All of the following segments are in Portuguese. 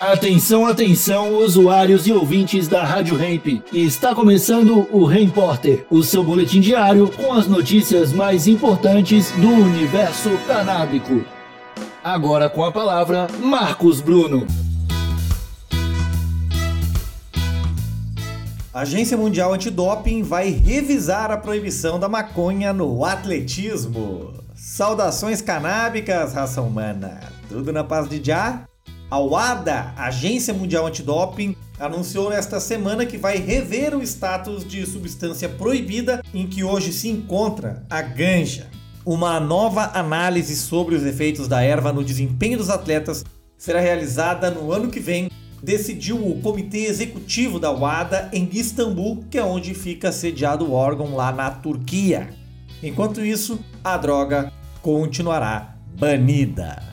Atenção, atenção, usuários e ouvintes da Rádio Hemp. Está começando o Repórter, o seu boletim diário com as notícias mais importantes do universo canábico. Agora com a palavra, Marcos Bruno. A Agência Mundial Antidoping vai revisar a proibição da maconha no atletismo. Saudações canábicas, raça humana. Tudo na paz de já? A WADA, Agência Mundial Antidoping, anunciou nesta semana que vai rever o status de substância proibida em que hoje se encontra a ganja. Uma nova análise sobre os efeitos da erva no desempenho dos atletas será realizada no ano que vem, decidiu o Comitê Executivo da WADA em Istambul, que é onde fica sediado o órgão lá na Turquia. Enquanto isso, a droga continuará banida.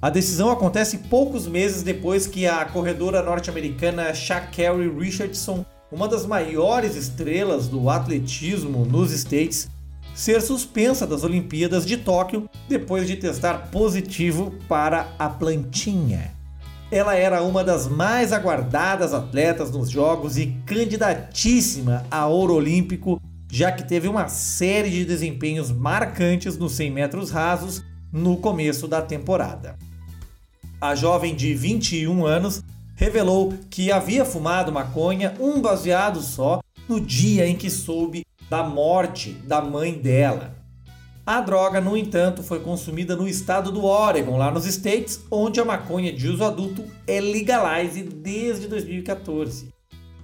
A decisão acontece poucos meses depois que a corredora norte-americana Sha'Carri Richardson, uma das maiores estrelas do atletismo nos States, ser suspensa das Olimpíadas de Tóquio depois de testar positivo para a plantinha. Ela era uma das mais aguardadas atletas nos Jogos e candidatíssima a ouro olímpico, já que teve uma série de desempenhos marcantes nos 100 metros rasos no começo da temporada. A jovem de 21 anos revelou que havia fumado maconha, um baseado só, no dia em que soube da morte da mãe dela. A droga, no entanto, foi consumida no estado do Oregon, lá nos States, onde a maconha de uso adulto é legalized desde 2014.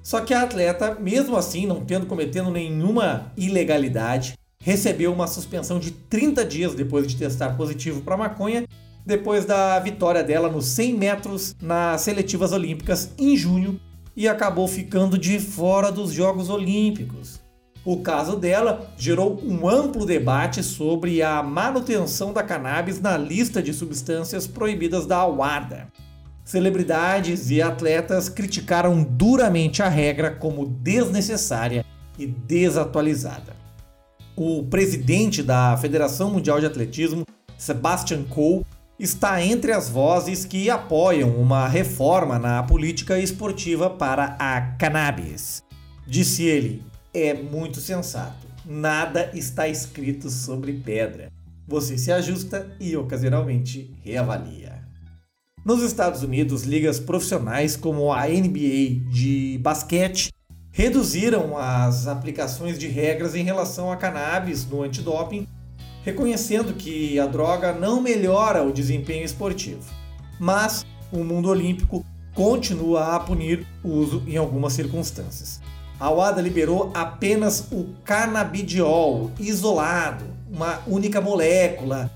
Só que a atleta, mesmo assim, não tendo cometendo nenhuma ilegalidade, recebeu uma suspensão de 30 dias depois de testar positivo para maconha depois da vitória dela nos 100 metros nas seletivas olímpicas em junho e acabou ficando de fora dos Jogos Olímpicos. O caso dela gerou um amplo debate sobre a manutenção da cannabis na lista de substâncias proibidas da WADA. Celebridades e atletas criticaram duramente a regra como desnecessária e desatualizada. O presidente da Federação Mundial de Atletismo, Sebastian Coe, está entre as vozes que apoiam uma reforma na política esportiva para a cannabis. Disse ele: é muito sensato. Nada está escrito sobre pedra. Você se ajusta e ocasionalmente reavalia. Nos Estados Unidos, ligas profissionais como a NBA de basquete reduziram as aplicações de regras em relação a cannabis no antidoping reconhecendo que a droga não melhora o desempenho esportivo. Mas o mundo olímpico continua a punir o uso em algumas circunstâncias. A WADA liberou apenas o canabidiol isolado, uma única molécula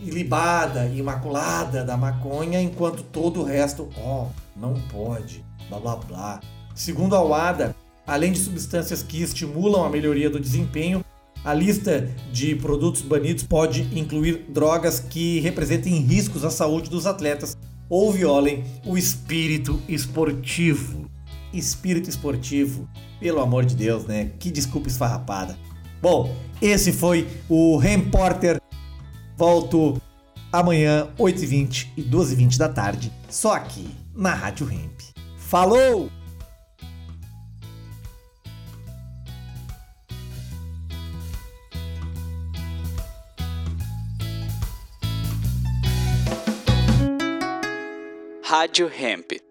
libada, imaculada da maconha, enquanto todo o resto, ó, oh, não pode, blá blá blá. Segundo a WADA, além de substâncias que estimulam a melhoria do desempenho, a lista de produtos banidos pode incluir drogas que representem riscos à saúde dos atletas ou violem o espírito esportivo. Espírito esportivo, pelo amor de Deus, né? Que desculpa esfarrapada. Bom, esse foi o Repórter. Volto amanhã, 8h20 e 12h20 da tarde, só aqui na Rádio Hemp. Falou! Rádio Hemp.